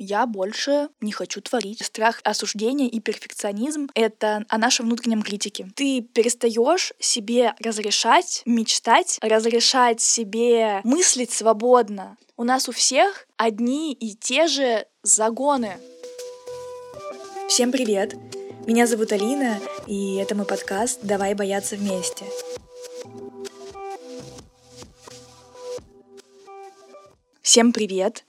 я больше не хочу творить. Страх осуждения и перфекционизм — это о нашем внутреннем критике. Ты перестаешь себе разрешать мечтать, разрешать себе мыслить свободно. У нас у всех одни и те же загоны. Всем привет! Меня зовут Алина, и это мой подкаст «Давай бояться вместе». Всем привет!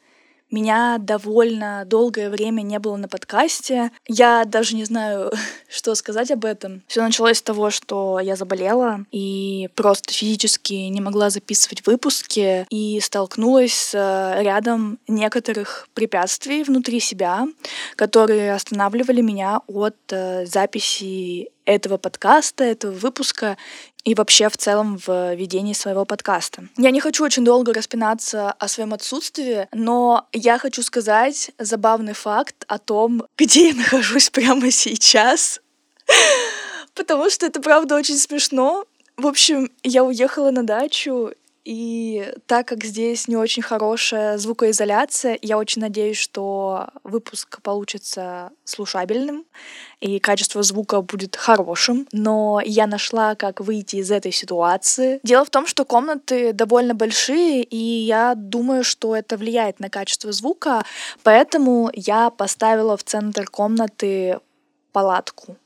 Меня довольно долгое время не было на подкасте. Я даже не знаю, что сказать об этом. Все началось с того, что я заболела и просто физически не могла записывать выпуски и столкнулась с э, рядом некоторых препятствий внутри себя, которые останавливали меня от э, записи этого подкаста, этого выпуска и вообще в целом в ведении своего подкаста. Я не хочу очень долго распинаться о своем отсутствии, но я хочу сказать забавный факт о том, где я нахожусь прямо сейчас, потому что это правда очень смешно. В общем, я уехала на дачу и так как здесь не очень хорошая звукоизоляция, я очень надеюсь, что выпуск получится слушабельным и качество звука будет хорошим. Но я нашла, как выйти из этой ситуации. Дело в том, что комнаты довольно большие, и я думаю, что это влияет на качество звука, поэтому я поставила в центр комнаты палатку.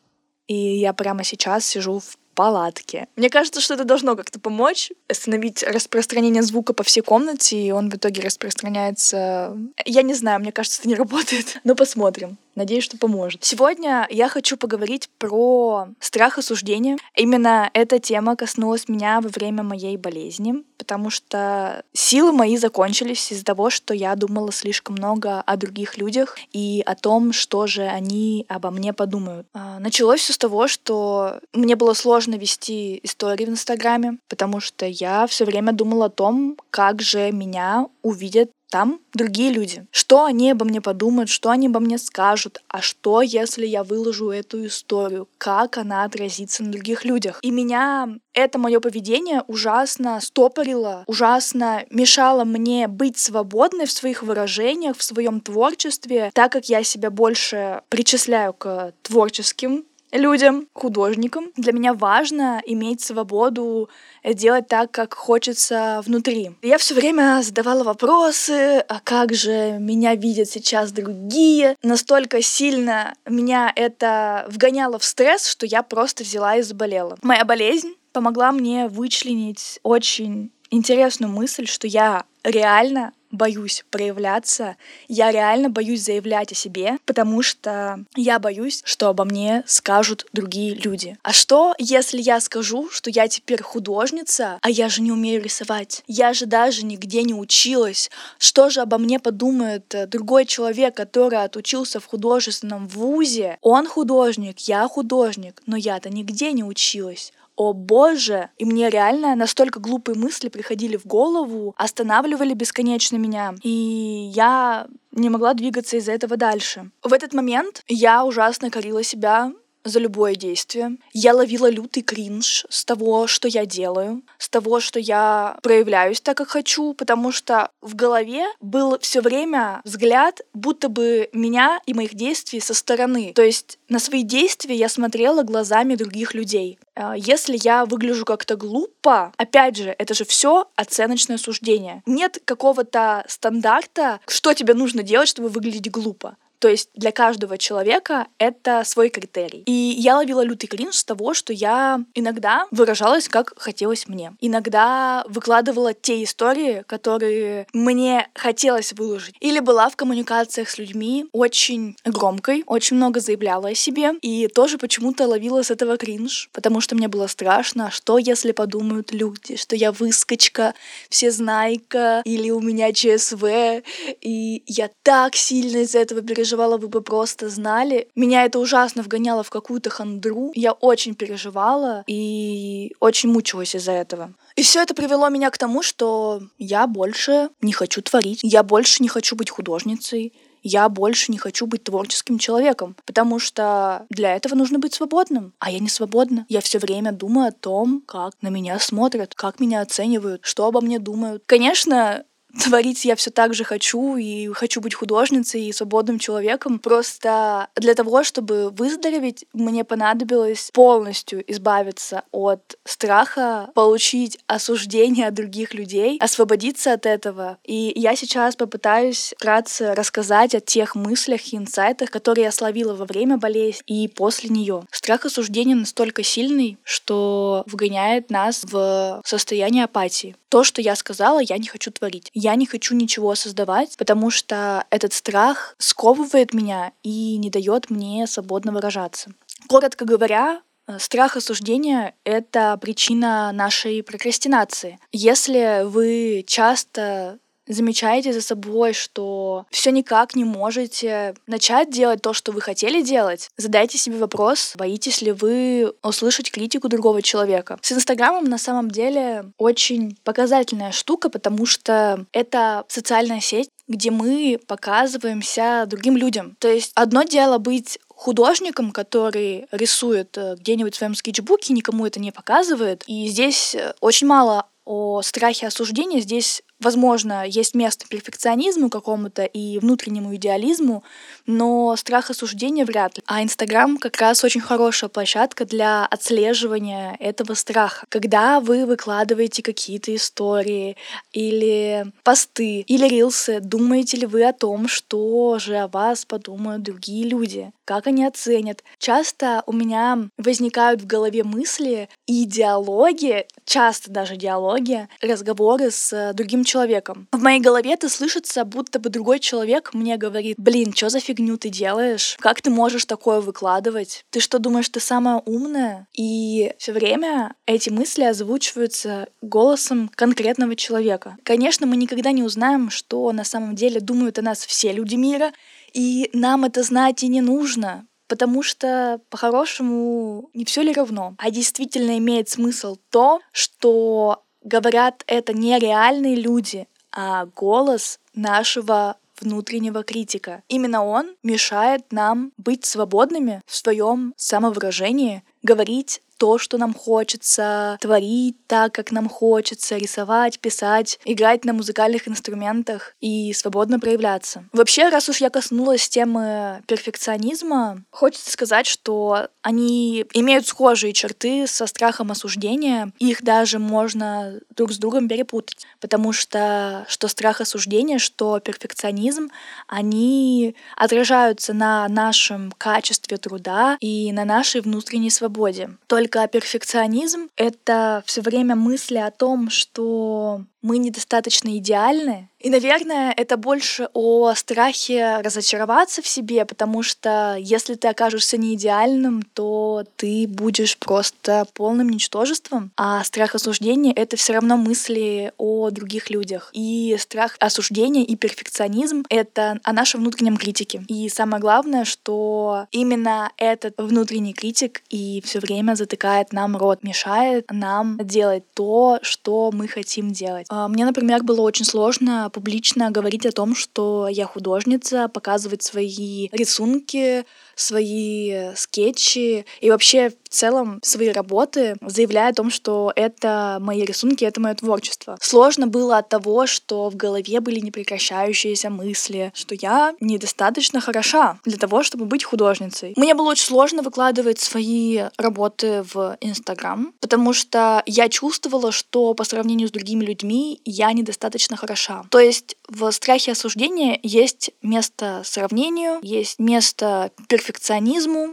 И я прямо сейчас сижу в палатке. Мне кажется, что это должно как-то помочь остановить распространение звука по всей комнате, и он в итоге распространяется... Я не знаю, мне кажется, это не работает, но посмотрим. Надеюсь, что поможет. Сегодня я хочу поговорить про страх осуждения. Именно эта тема коснулась меня во время моей болезни, потому что силы мои закончились из-за того, что я думала слишком много о других людях и о том, что же они обо мне подумают. А, началось все с того, что мне было сложно вести истории в Инстаграме, потому что я все время думала о том, как же меня увидят там другие люди. Что они обо мне подумают, что они обо мне скажут, а что, если я выложу эту историю, как она отразится на других людях. И меня это мое поведение ужасно стопорило, ужасно мешало мне быть свободной в своих выражениях, в своем творчестве, так как я себя больше причисляю к творческим людям, художникам. Для меня важно иметь свободу делать так, как хочется внутри. Я все время задавала вопросы, а как же меня видят сейчас другие. Настолько сильно меня это вгоняло в стресс, что я просто взяла и заболела. Моя болезнь помогла мне вычленить очень интересную мысль, что я реально боюсь проявляться, я реально боюсь заявлять о себе, потому что я боюсь, что обо мне скажут другие люди. А что, если я скажу, что я теперь художница, а я же не умею рисовать? Я же даже нигде не училась. Что же обо мне подумает э, другой человек, который отучился в художественном вузе? Он художник, я художник, но я-то нигде не училась о боже! И мне реально настолько глупые мысли приходили в голову, останавливали бесконечно меня. И я не могла двигаться из-за этого дальше. В этот момент я ужасно корила себя за любое действие. Я ловила лютый кринж с того, что я делаю, с того, что я проявляюсь так, как хочу, потому что в голове был все время взгляд, будто бы меня и моих действий со стороны. То есть на свои действия я смотрела глазами других людей. А, если я выгляжу как-то глупо, опять же, это же все оценочное суждение. Нет какого-то стандарта, что тебе нужно делать, чтобы выглядеть глупо. То есть для каждого человека это свой критерий. И я ловила лютый кринж с того, что я иногда выражалась, как хотелось мне. Иногда выкладывала те истории, которые мне хотелось выложить. Или была в коммуникациях с людьми очень громкой, очень много заявляла о себе. И тоже почему-то ловила с этого кринж, потому что мне было страшно, что если подумают люди, что я выскочка, всезнайка, или у меня ЧСВ. И я так сильно из-за этого переживала переживала, вы бы просто знали. Меня это ужасно вгоняло в какую-то хандру. Я очень переживала и очень мучилась из-за этого. И все это привело меня к тому, что я больше не хочу творить, я больше не хочу быть художницей, я больше не хочу быть творческим человеком, потому что для этого нужно быть свободным. А я не свободна. Я все время думаю о том, как на меня смотрят, как меня оценивают, что обо мне думают. Конечно, Творить я все так же хочу и хочу быть художницей и свободным человеком. Просто для того, чтобы выздороветь, мне понадобилось полностью избавиться от страха получить осуждение от других людей, освободиться от этого. И я сейчас попытаюсь вкратце рассказать о тех мыслях и инсайтах, которые я словила во время болезни и после нее. Страх осуждения настолько сильный, что вгоняет нас в состояние апатии. То, что я сказала, я не хочу творить. Я не хочу ничего создавать, потому что этот страх сковывает меня и не дает мне свободно выражаться. Коротко говоря, Страх осуждения — это причина нашей прокрастинации. Если вы часто замечаете за собой, что все никак не можете начать делать то, что вы хотели делать, задайте себе вопрос, боитесь ли вы услышать критику другого человека. С Инстаграмом на самом деле очень показательная штука, потому что это социальная сеть, где мы показываемся другим людям. То есть одно дело быть художником, который рисует э, где-нибудь в своем скетчбуке, никому это не показывает. И здесь э, очень мало о страхе осуждения. Здесь Возможно, есть место перфекционизму какому-то и внутреннему идеализму, но страх осуждения вряд ли. А Инстаграм как раз очень хорошая площадка для отслеживания этого страха. Когда вы выкладываете какие-то истории или посты, или рилсы, думаете ли вы о том, что же о вас подумают другие люди? Как они оценят? Часто у меня возникают в голове мысли и диалоги, часто даже диалоги, разговоры с другим человеком. В моей голове это слышится, будто бы другой человек мне говорит, блин, что за фигню ты делаешь? Как ты можешь такое выкладывать? Ты что, думаешь, ты самая умная? И все время эти мысли озвучиваются голосом конкретного человека. Конечно, мы никогда не узнаем, что на самом деле думают о нас все люди мира, и нам это знать и не нужно, потому что по-хорошему не все ли равно, а действительно имеет смысл то, что говорят это не реальные люди, а голос нашего внутреннего критика. Именно он мешает нам быть свободными в своем самовыражении, говорить то, что нам хочется, творить так, как нам хочется, рисовать, писать, играть на музыкальных инструментах и свободно проявляться. Вообще, раз уж я коснулась темы перфекционизма, хочется сказать, что они имеют схожие черты со страхом осуждения. Их даже можно друг с другом перепутать, потому что что страх осуждения, что перфекционизм, они отражаются на нашем качестве труда и на нашей внутренней свободе. Только только перфекционизм — это все время мысли о том, что мы недостаточно идеальны. И, наверное, это больше о страхе разочароваться в себе, потому что если ты окажешься не идеальным, то ты будешь просто полным ничтожеством. А страх осуждения — это все равно мысли о других людях. И страх осуждения и перфекционизм — это о нашем внутреннем критике. И самое главное, что именно этот внутренний критик и все время затыкает нам рот, мешает нам делать то, что мы хотим делать. А, мне, например, было очень сложно публично говорить о том, что я художница, показывать свои рисунки, свои скетчи и вообще в целом свои работы, заявляя о том, что это мои рисунки, это мое творчество. Сложно было от того, что в голове были непрекращающиеся мысли, что я недостаточно хороша для того, чтобы быть художницей. Мне было очень сложно выкладывать свои работы в Инстаграм, потому что я чувствовала, что по сравнению с другими людьми я недостаточно хороша. То есть в страхе осуждения есть место сравнению, есть место перфекционизму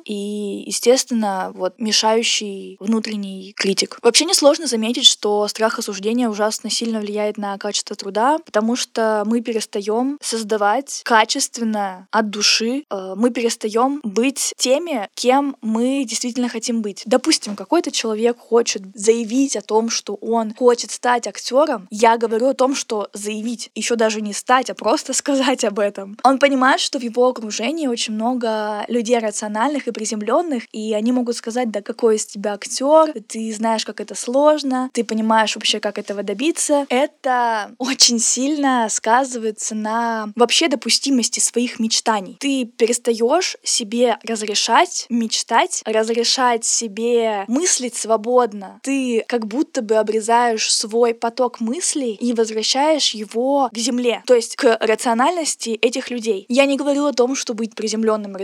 и, естественно, вот мешающий внутренний критик. Вообще несложно заметить, что страх осуждения ужасно сильно влияет на качество труда, потому что мы перестаем создавать качественно от души, э, мы перестаем быть теми, кем мы действительно хотим быть. Допустим, какой-то человек хочет заявить о том, что он хочет стать актером. Я говорю о том, что заявить еще даже не стать, а просто сказать об этом. Он понимает, что в его окружении очень много людей рациональных и приземленных, и они могут сказать, да какой из тебя актер, ты знаешь, как это сложно, ты понимаешь вообще, как этого добиться. Это очень сильно сказывается на вообще допустимости своих мечтаний. Ты перестаешь себе разрешать мечтать, разрешать себе мыслить свободно. Ты как будто бы обрезаешь свой поток мыслей и возвращаешь его к земле, то есть к рациональности этих людей. Я не говорю о том, что быть приземленным и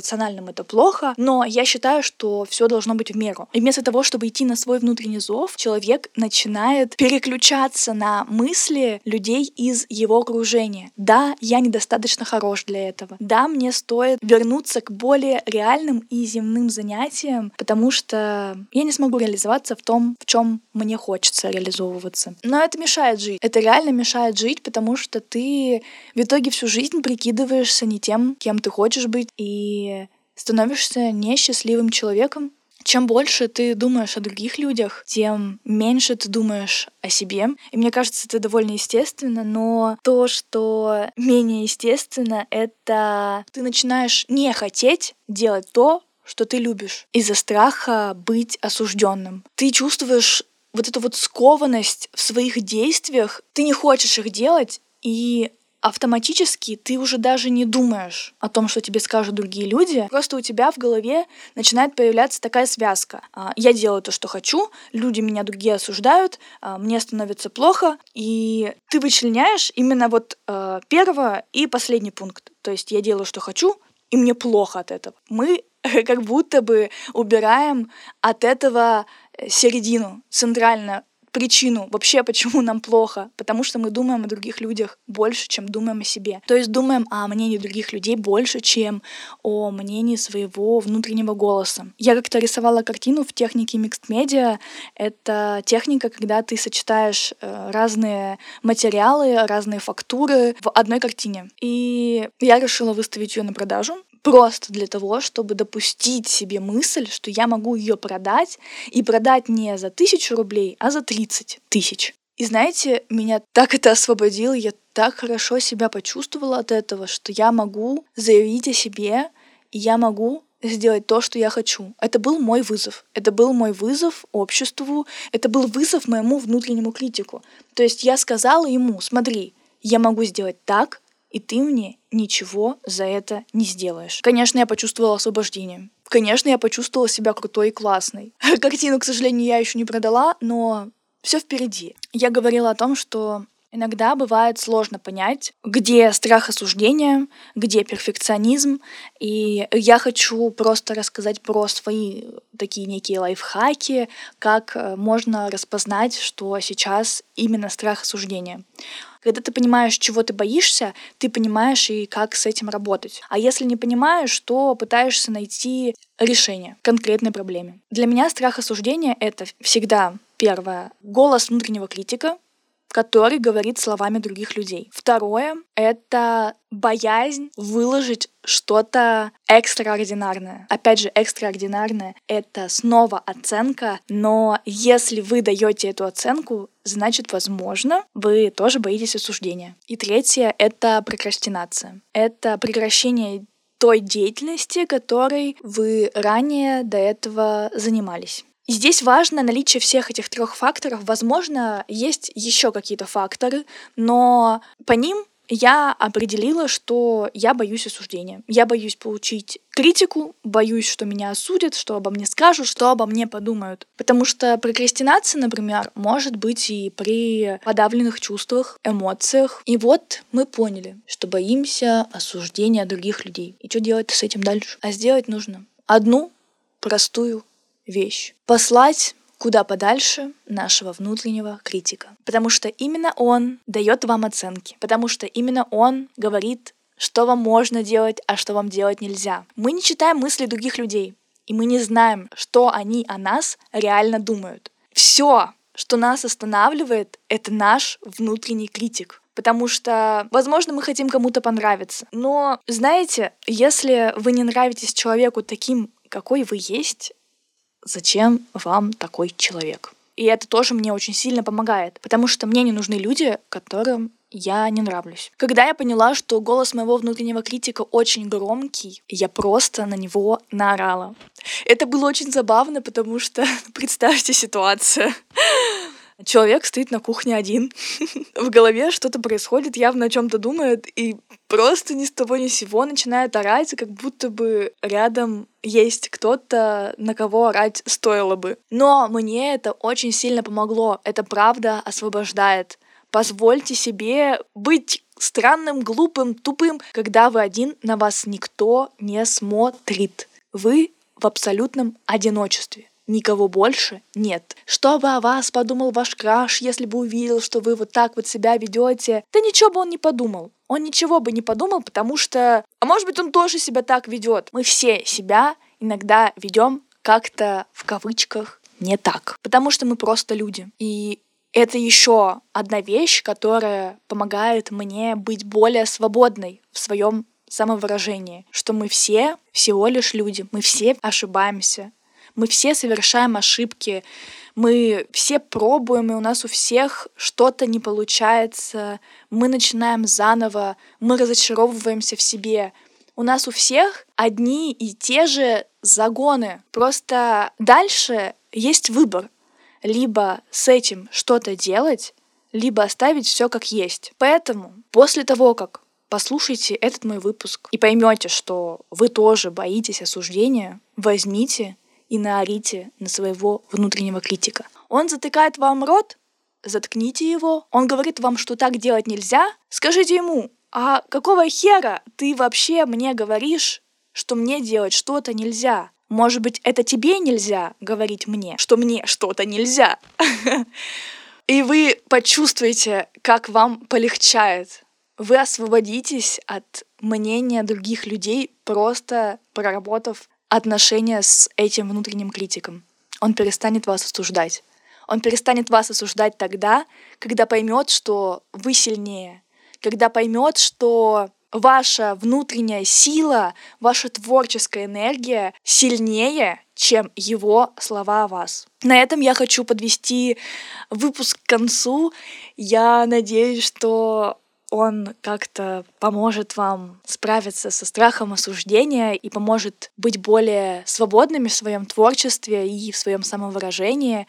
это плохо, но я считаю, что все должно быть в меру. И вместо того, чтобы идти на свой внутренний зов, человек начинает переключаться на мысли людей из его окружения. Да, я недостаточно хорош для этого. Да, мне стоит вернуться к более реальным и земным занятиям, потому что я не смогу реализоваться в том, в чем мне хочется реализовываться. Но это мешает жить. Это реально мешает жить, потому что ты в итоге всю жизнь прикидываешься не тем, кем ты хочешь быть, и становишься несчастливым человеком. Чем больше ты думаешь о других людях, тем меньше ты думаешь о себе. И мне кажется, это довольно естественно, но то, что менее естественно, это ты начинаешь не хотеть делать то, что ты любишь, из-за страха быть осужденным. Ты чувствуешь вот эту вот скованность в своих действиях, ты не хочешь их делать, и автоматически ты уже даже не думаешь о том, что тебе скажут другие люди. Просто у тебя в голове начинает появляться такая связка. А, я делаю то, что хочу, люди меня другие осуждают, а, мне становится плохо, и ты вычленяешь именно вот а, первое и последний пункт. То есть я делаю, что хочу, и мне плохо от этого. Мы как будто бы убираем от этого э, середину, центрально причину вообще, почему нам плохо, потому что мы думаем о других людях больше, чем думаем о себе. То есть думаем о мнении других людей больше, чем о мнении своего внутреннего голоса. Я как-то рисовала картину в технике Mixed Media. Это техника, когда ты сочетаешь э, разные материалы, разные фактуры в одной картине. И я решила выставить ее на продажу просто для того, чтобы допустить себе мысль, что я могу ее продать, и продать не за тысячу рублей, а за 30 тысяч. И знаете, меня так это освободило, я так хорошо себя почувствовала от этого, что я могу заявить о себе, и я могу сделать то, что я хочу. Это был мой вызов. Это был мой вызов обществу, это был вызов моему внутреннему критику. То есть я сказала ему, смотри, я могу сделать так, и ты мне ничего за это не сделаешь. Конечно, я почувствовала освобождение. Конечно, я почувствовала себя крутой и классной. Картину, к сожалению, я еще не продала, но все впереди. Я говорила о том, что Иногда бывает сложно понять, где страх осуждения, где перфекционизм. И я хочу просто рассказать про свои такие некие лайфхаки, как э, можно распознать, что сейчас именно страх осуждения. Когда ты понимаешь, чего ты боишься, ты понимаешь и как с этим работать. А если не понимаешь, то пытаешься найти решение конкретной проблеме. Для меня страх осуждения — это всегда первое — голос внутреннего критика, который говорит словами других людей. Второе — это боязнь выложить что-то экстраординарное. Опять же, экстраординарное — это снова оценка, но если вы даете эту оценку, значит, возможно, вы тоже боитесь осуждения. И третье — это прокрастинация. Это прекращение той деятельности, которой вы ранее до этого занимались. Здесь важно наличие всех этих трех факторов. Возможно, есть еще какие-то факторы, но по ним я определила, что я боюсь осуждения. Я боюсь получить критику, боюсь, что меня осудят, что обо мне скажут, что обо мне подумают. Потому что прокрастинация, например, может быть и при подавленных чувствах, эмоциях. И вот мы поняли, что боимся осуждения других людей. И что делать с этим дальше? А сделать нужно одну простую вещь. Послать куда подальше нашего внутреннего критика. Потому что именно он дает вам оценки. Потому что именно он говорит, что вам можно делать, а что вам делать нельзя. Мы не читаем мысли других людей. И мы не знаем, что они о нас реально думают. Все, что нас останавливает, это наш внутренний критик. Потому что, возможно, мы хотим кому-то понравиться. Но, знаете, если вы не нравитесь человеку таким, какой вы есть, зачем вам такой человек? И это тоже мне очень сильно помогает, потому что мне не нужны люди, которым я не нравлюсь. Когда я поняла, что голос моего внутреннего критика очень громкий, я просто на него наорала. Это было очень забавно, потому что представьте ситуацию. Человек стоит на кухне один. В голове что-то происходит, явно о чем-то думает, и просто ни с того ни с сего начинает орать, как будто бы рядом есть кто-то, на кого орать стоило бы. Но мне это очень сильно помогло. Это правда освобождает. Позвольте себе быть странным, глупым, тупым, когда вы один, на вас никто не смотрит. Вы в абсолютном одиночестве. Никого больше нет. Что бы о вас подумал ваш краш, если бы увидел, что вы вот так вот себя ведете? Да ничего бы он не подумал. Он ничего бы не подумал, потому что... А может быть, он тоже себя так ведет. Мы все себя иногда ведем как-то в кавычках не так. Потому что мы просто люди. И это еще одна вещь, которая помогает мне быть более свободной в своем самовыражении, что мы все всего лишь люди, мы все ошибаемся, мы все совершаем ошибки, мы все пробуем, и у нас у всех что-то не получается, мы начинаем заново, мы разочаровываемся в себе. У нас у всех одни и те же загоны. Просто дальше есть выбор либо с этим что-то делать, либо оставить все как есть. Поэтому после того, как послушайте этот мой выпуск и поймете, что вы тоже боитесь осуждения, возьмите и наорите на своего внутреннего критика. Он затыкает вам рот, заткните его. Он говорит вам, что так делать нельзя. Скажите ему, а какого хера ты вообще мне говоришь, что мне делать что-то нельзя? Может быть, это тебе нельзя говорить мне, что мне что-то нельзя. И вы почувствуете, как вам полегчает. Вы освободитесь от мнения других людей, просто проработав отношения с этим внутренним критиком. Он перестанет вас осуждать. Он перестанет вас осуждать тогда, когда поймет, что вы сильнее, когда поймет, что ваша внутренняя сила, ваша творческая энергия сильнее, чем его слова о вас. На этом я хочу подвести выпуск к концу. Я надеюсь, что он как-то поможет вам справиться со страхом осуждения и поможет быть более свободными в своем творчестве и в своем самовыражении.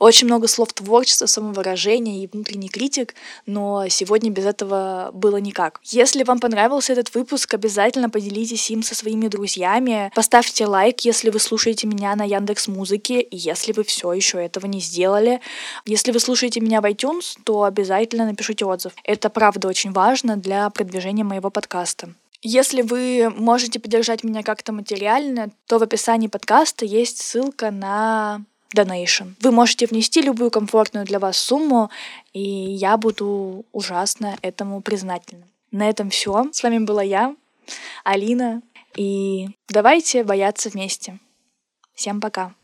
Очень много слов творчества, самовыражения и внутренний критик, но сегодня без этого было никак. Если вам понравился этот выпуск, обязательно поделитесь им со своими друзьями. Поставьте лайк, если вы слушаете меня на Яндекс Музыке, если вы все еще этого не сделали. Если вы слушаете меня в iTunes, то обязательно напишите отзыв. Это правда очень важно для продвижения моего подкаста. Если вы можете поддержать меня как-то материально, то в описании подкаста есть ссылка на donation. Вы можете внести любую комфортную для вас сумму, и я буду ужасно этому признательна. На этом все. С вами была я, Алина, и давайте бояться вместе. Всем пока.